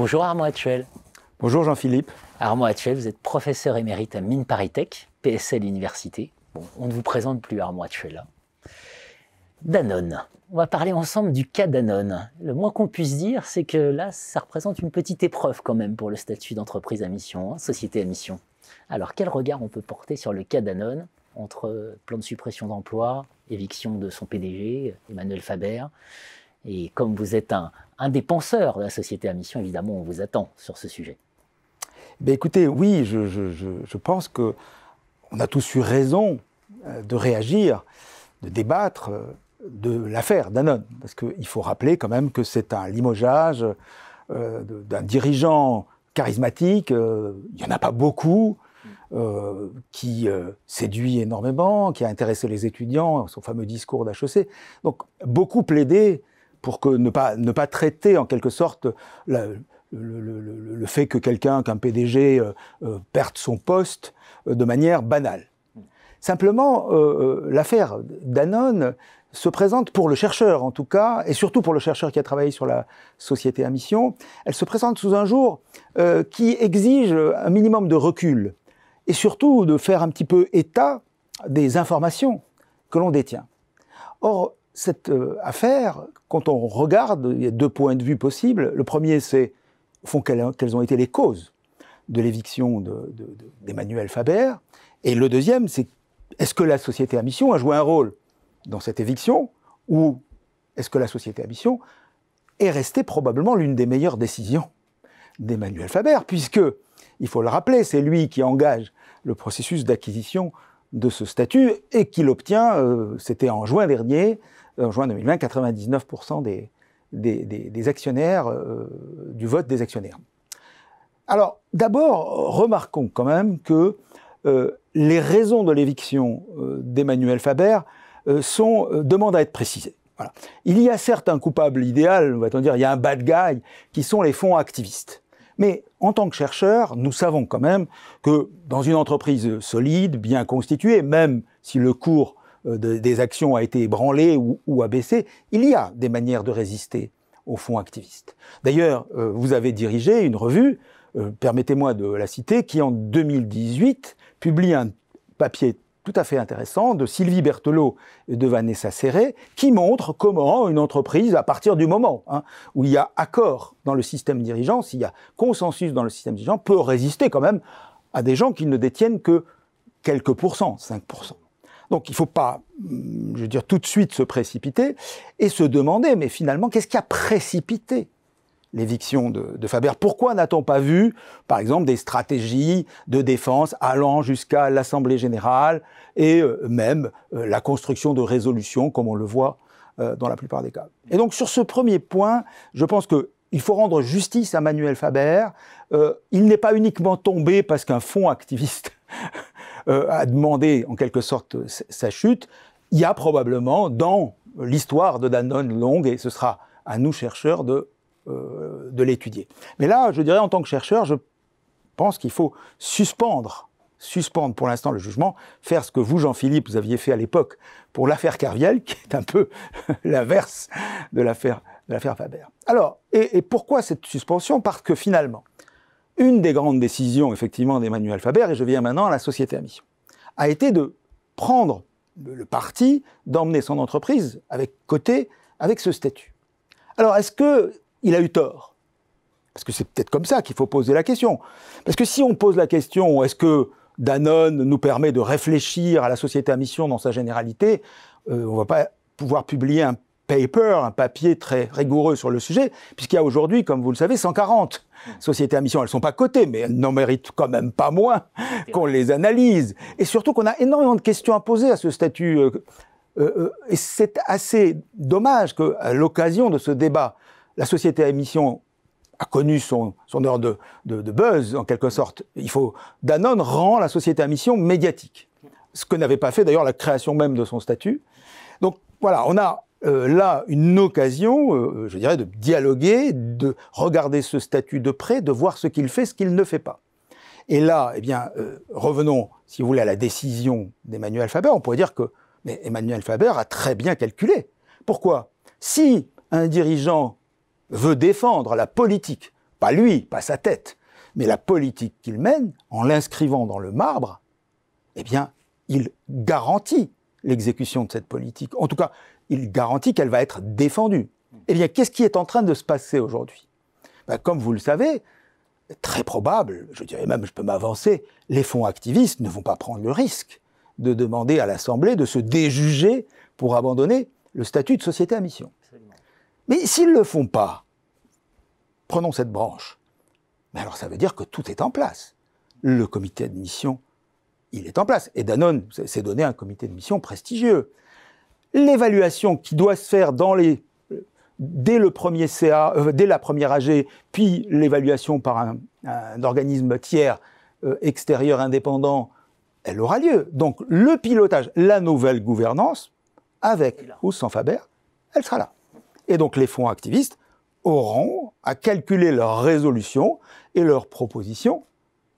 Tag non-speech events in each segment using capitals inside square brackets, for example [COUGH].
Bonjour Armand Hatchuel. Bonjour Jean-Philippe. Armand Hatchuel, vous êtes professeur émérite à Mines Paris Tech, PSL Université. Bon, on ne vous présente plus Armand Hatchuel là. Danone. On va parler ensemble du cas Danone. Le moins qu'on puisse dire, c'est que là, ça représente une petite épreuve quand même pour le statut d'entreprise à mission, hein, société à mission. Alors, quel regard on peut porter sur le cas Danone entre plan de suppression d'emplois, éviction de son PDG, Emmanuel Faber, et comme vous êtes un, un des penseurs de la société à mission, évidemment, on vous attend sur ce sujet. Ben écoutez, oui, je, pense que on a tous eu raison euh, de réagir, de débattre euh, de l'affaire Danone, parce qu'il faut rappeler quand même que c'est un limogeage euh, d'un dirigeant charismatique, il n'y en a pas beaucoup, qui séduit énormément, qui a intéressé les étudiants, son fameux discours d'HEC. Donc beaucoup plaidaient pour que ne pas, ne pas traiter en quelque sorte le, fait que quelqu'un, qu'un PDG euh, euh, perde son poste euh, de manière banale. Simplement, l'affaire Danone se présente pour le chercheur en tout cas, et surtout pour le chercheur qui a travaillé sur la société à mission, elle se présente sous un jour qui exige un minimum de recul, et surtout de faire un petit peu état des informations que l'on détient. Or, cette euh, affaire, quand on regarde, il y a deux points de vue possibles. Le premier, c'est, au fond, quelles, ont été les causes de l'éviction d'Emmanuel de, de, Faber. Et le deuxième, c'est est-ce que la société à mission a joué un rôle dans cette éviction ou est-ce que la société à mission est restée probablement l'une des meilleures décisions d'Emmanuel Faber, puisque, il faut le rappeler, c'est lui qui engage le processus d'acquisition de ce statut et qu'il obtient, euh, c'était en juin dernier, en juin 2020, 99% des, actionnaires, euh, du vote des actionnaires. Alors, d'abord, remarquons quand même que euh, les raisons de l'éviction euh, d'Emmanuel Faber euh, sont, demandent à être précisées. Il y a certes un coupable idéal, va-t-on dire, il y a un bad guy, qui sont les fonds activistes. Mais en tant que chercheur, nous savons quand même que dans une entreprise solide, bien constituée, même si le cours de, des actions a été ébranlé ou, ou, abaissé, il y a des manières de résister aux fonds activistes. D'ailleurs, euh, vous avez dirigé une revue, euh, permettez-moi de la citer, qui en 2018 publie un papier tout à fait intéressant de Sylvie Berthelot et de Vanessa Serré, qui montre comment une entreprise, à partir du moment hein, où il y a accord dans le système dirigeant, s'il y a consensus dans le système dirigeant, peut résister quand même à des gens qui ne détiennent que quelques pourcents, 5%. Donc il ne faut pas, je veux dire, tout de suite se précipiter et se demander, mais finalement, qu'est-ce qui a précipité l'éviction de, Faber? Pourquoi n'a-t-on pas vu, par exemple, des stratégies de défense allant jusqu'à l'Assemblée générale et euh, même euh, la construction de résolutions, comme on le voit euh, dans la plupart des cas? Et donc, sur ce premier point, je pense qu'il faut rendre justice à Manuel Faber. Il n'est pas uniquement tombé parce qu'un fonds activiste [LAUGHS] a demandé, en quelque sorte, sa chute. Il y a probablement dans l'histoire de Danone longue, et ce sera à nous chercheurs de euh, de l'étudier. Mais là, je dirais, en tant que chercheur, je pense qu'il faut suspendre, suspendre pour l'instant le jugement, faire ce que vous, Jean-Philippe, vous aviez fait à l'époque pour l'affaire Carviel, qui est un peu [LAUGHS] l'inverse de l'affaire Faber. Alors, et, pourquoi cette suspension? Parce que finalement, une des grandes décisions, effectivement, d'Emmanuel Faber, et je viens maintenant à la société à mission, a été de prendre le parti d'emmener son entreprise avec côté avec ce statut. Alors, est-ce que il a eu tort? Parce que c'est peut-être comme ça qu'il faut poser la question. Parce que si on pose la question, est-ce que Danone nous permet de réfléchir à la société à mission dans sa généralité, euh, on ne va pas pouvoir publier un paper, un papier très rigoureux sur le sujet, puisqu'il y a aujourd'hui, comme vous le savez, 140 sociétés à mission. Elles ne sont pas cotées, mais elles n'en méritent quand même pas moins qu'on les analyse. Et surtout qu'on a énormément de questions à poser à ce statut. Euh, euh, et c'est assez dommage qu'à l'occasion de ce débat, la société à émission a connu son, son heure de, de, de, buzz, en quelque sorte. Il faut, Danone rend la société à mission médiatique. Ce que n'avait pas fait d'ailleurs la création même de son statut. Donc voilà, on a euh, là une occasion, euh, je dirais, de dialoguer, de regarder ce statut de près, de voir ce qu'il fait, ce qu'il ne fait pas. Et là, eh bien, euh, revenons, si vous voulez, à la décision d'Emmanuel Faber. On pourrait dire que mais Emmanuel Faber a très bien calculé. Pourquoi? Si un dirigeant veut défendre la politique pas lui, pas sa tête, mais la politique qu'il mène, en l'inscrivant dans le marbre, eh bien, il garantit l'exécution de cette politique. En tout cas, il garantit qu'elle va être défendue. Eh bien, qu'est-ce qui est en train de se passer aujourd'hui? Ben, Comme vous le savez, très probable, je dirais même, je peux m'avancer, les fonds activistes ne vont pas prendre le risque de demander à l'Assemblée de se déjuger pour abandonner le statut de société à mission. Mais s'ils ne le font pas, prenons cette branche, mais alors ça veut dire que tout est en place. Le comité de mission, il est en place. Et Danone s'est donné un comité de mission prestigieux. L'évaluation qui doit se faire dans les, dès le premier CA, euh, dès la première AG, puis l'évaluation par un, organisme tiers euh, extérieur indépendant, elle aura lieu. Donc le pilotage, la nouvelle gouvernance, avec ou sans Faber, elle sera là. Et donc les fonds activistes auront à calculer leurs résolutions et leurs propositions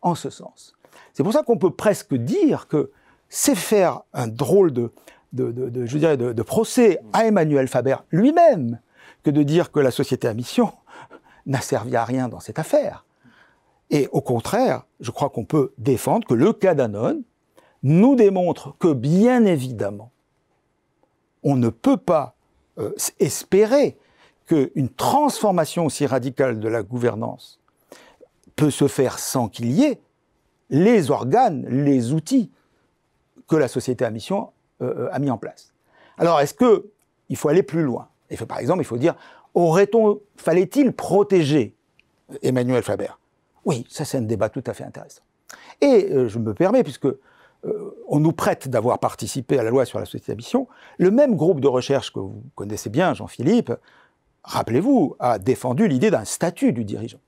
en ce sens. C'est pour ça qu'on peut presque dire que c'est faire un drôle de, procès à Emmanuel Faber lui-même que de dire que la société à mission [LAUGHS] n'a servi à rien dans cette affaire. Et au contraire, je crois qu'on peut défendre que le cas Danone nous démontre que bien évidemment, on ne peut pas euh, espérer qu'une transformation aussi radicale de la gouvernance peut se faire sans qu'il y ait les organes, les outils que la société à mission euh, a mis en place. Alors, est-ce que il faut aller plus loin? Par exemple, il faut dire aurait-on, fallait-il protéger Emmanuel Faber Oui, ça c'est un débat tout à fait intéressant. Et euh, je me permets, puisque euh, nous prête d'avoir participé à la loi sur la société à mission, le même groupe de recherche que vous connaissez bien, Jean-Philippe, rappelez-vous, a défendu l'idée d'un statut du dirigeant.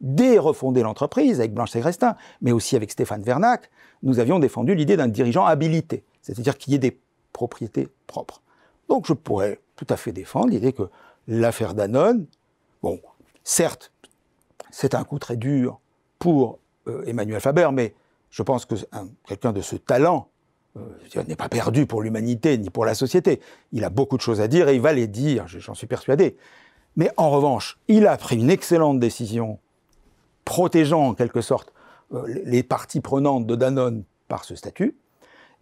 Dès refonder l'entreprise avec Blanche Segrestin, mais aussi avec Stéphane Vernac, nous avions défendu l'idée d'un dirigeant habilité, c'est-à-dire qu'il y ait des propriétés propres. Donc je pourrais tout à fait défendre l'idée que l'affaire Danone, bon, certes, c'est un coup très dur pour euh, Emmanuel Faber, mais je pense que quelqu'un de ce talent euh, n'est pas perdu pour l'humanité ni pour la société. Il a beaucoup de choses à dire et il va les dire, j'en suis persuadé. Mais en revanche, il a pris une excellente décision protégeant en quelque sorte euh, les parties prenantes de Danone par ce statut.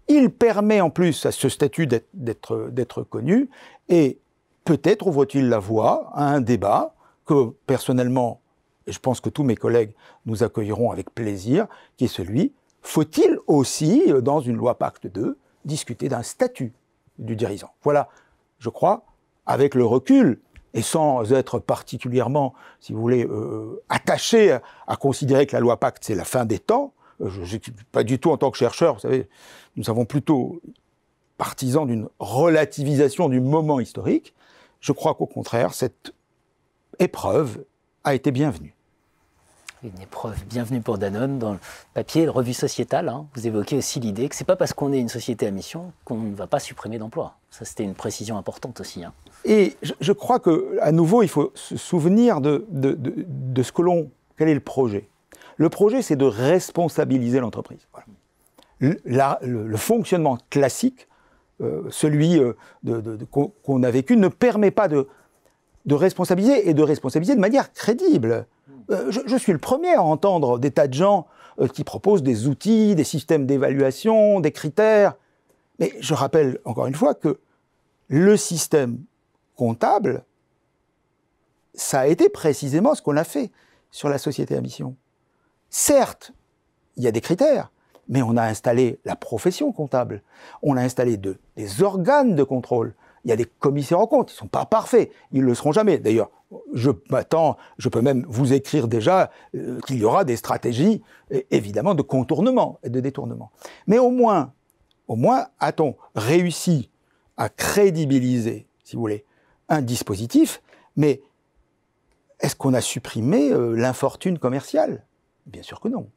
Il permet en plus à ce statut d'être connu et peut-être ouvre-t-il la voie à un débat que personnellement, et je pense que tous mes collègues nous accueilleront avec plaisir, qui est celui faut-il aussi, euh, dans une loi Pacte 2, discuter d'un statut du dirigeant? Voilà, je crois, avec le recul, et sans être particulièrement, si vous voulez, euh, attaché à, considérer que la loi Pacte, c'est la fin des temps, euh, je, pas du tout en tant que chercheur, vous savez, nous avons plutôt partisans d'une relativisation du moment historique, je crois qu'au contraire, cette épreuve a été bienvenue une épreuve bienvenue pour Danone dans le papier, la revue sociétale. Hein. vous évoquez aussi l'idée que c'est pas parce qu'on est une société à mission qu'on ne va pas supprimer d'emplois. Ça, c'était une précision importante aussi. Hein. Et je, crois que, à nouveau, il faut se souvenir de, de, ce que l'on. Quel est le projet? Le projet, c'est de responsabiliser l'entreprise. Le, fonctionnement classique, euh, celui euh, qu'on a vécu, ne permet pas de, de responsabiliser et de responsabiliser de manière crédible. Euh, je, suis le premier à entendre des tas de gens euh, qui proposent des outils, des systèmes d'évaluation, des critères. Mais je rappelle encore une fois que le système comptable, ça a été précisément ce qu'on a fait sur la société à mission. Certes, il y a des critères, mais on a installé la profession comptable, on a installé des organes de contrôle, il y a des commissaires en compte, ils ne sont pas parfaits, ils ne le seront jamais. D'ailleurs, je m'attends, je peux même vous écrire déjà euh, qu'il y aura des stratégies, évidemment, de contournement et de détournement. Mais au moins, au moins, a-t-on réussi à crédibiliser, si vous voulez, un dispositif, mais est-ce qu'on a supprimé euh, l'infortune commerciale? Bien sûr que non.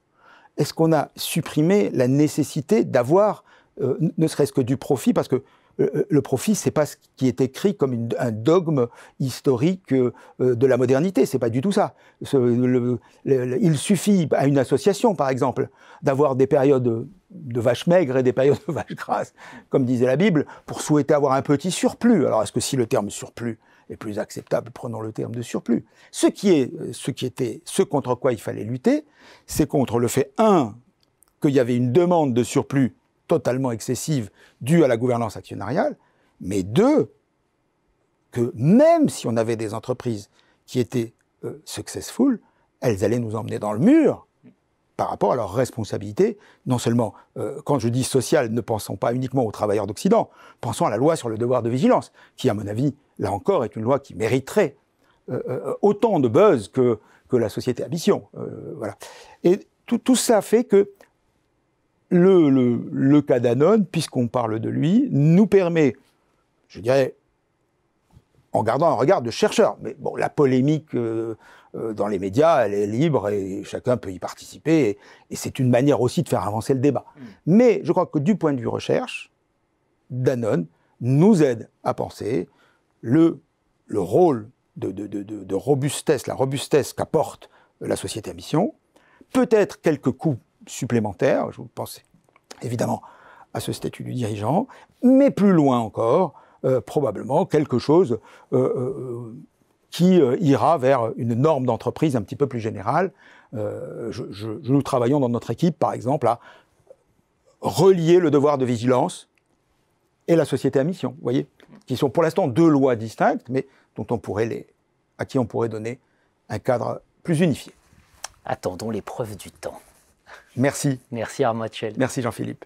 Est-ce qu'on a supprimé la nécessité d'avoir, euh, ne serait-ce que du profit, parce que euh, le profit, c'est pas ce qui est écrit comme un dogme historique euh, de la modernité. C'est pas du tout ça. il suffit à une association, par exemple, d'avoir des périodes de vaches maigres et des périodes de vaches grasses, comme disait la Bible, pour souhaiter avoir un petit surplus. Alors, est-ce que si le terme surplus et plus acceptable, prenons le terme de surplus. Ce qui, est, ce qui était ce contre quoi il fallait lutter, c'est contre le fait, un, qu'il y avait une demande de surplus totalement excessive due à la gouvernance actionnariale, mais deux, que même si on avait des entreprises qui étaient euh, successful, elles allaient nous emmener dans le mur par rapport à leurs responsabilités, non seulement, euh, quand je dis sociale, ne pensons pas uniquement aux travailleurs d'Occident, pensons à la loi sur le devoir de vigilance, qui, à mon avis, là encore, est une loi qui mériterait euh, autant de buzz que, la société à mission. voilà. Et tout, ça fait que le, le, le cas Danone, puisqu'on parle de lui, nous permet, je dirais, en gardant un regard de chercheur. Mais bon, la polémique euh, euh, dans les médias, elle est libre et chacun peut y participer. Et, c'est une manière aussi de faire avancer le débat. Mm. Mais je crois que du point de vue recherche, Danone nous aide à penser le, le rôle de, de, de, de robustesse, la robustesse qu'apporte la société à mission, peut-être quelques coûts supplémentaires, je pense évidemment à ce statut du dirigeant, mais plus loin encore, euh, probablement quelque chose euh, euh, qui ira vers une norme d'entreprise un petit peu plus générale. nous travaillons dans notre équipe, par exemple, à relier le devoir de vigilance et la société à mission, vous voyez, qui sont pour l'instant deux lois distinctes, mais dont on pourrait à qui on pourrait donner un cadre plus unifié. Attendons l'épreuve du temps. Merci. Merci Armand Merci Jean-Philippe.